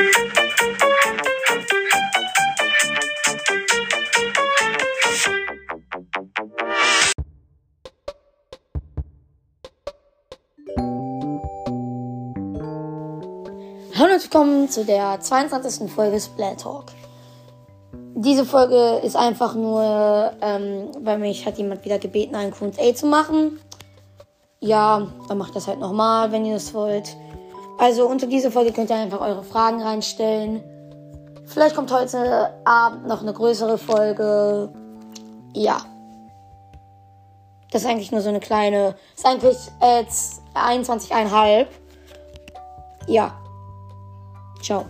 Hallo und willkommen zu der 22. Folge Splat Talk. Diese Folge ist einfach nur, ähm, weil mich hat jemand wieder gebeten, einen Q&A zu machen. Ja, dann macht das halt nochmal, wenn ihr das wollt. Also unter diese Folge könnt ihr einfach eure Fragen reinstellen. Vielleicht kommt heute Abend noch eine größere Folge. Ja. Das ist eigentlich nur so eine kleine. Ist eigentlich jetzt 21,5. Ja. Ciao.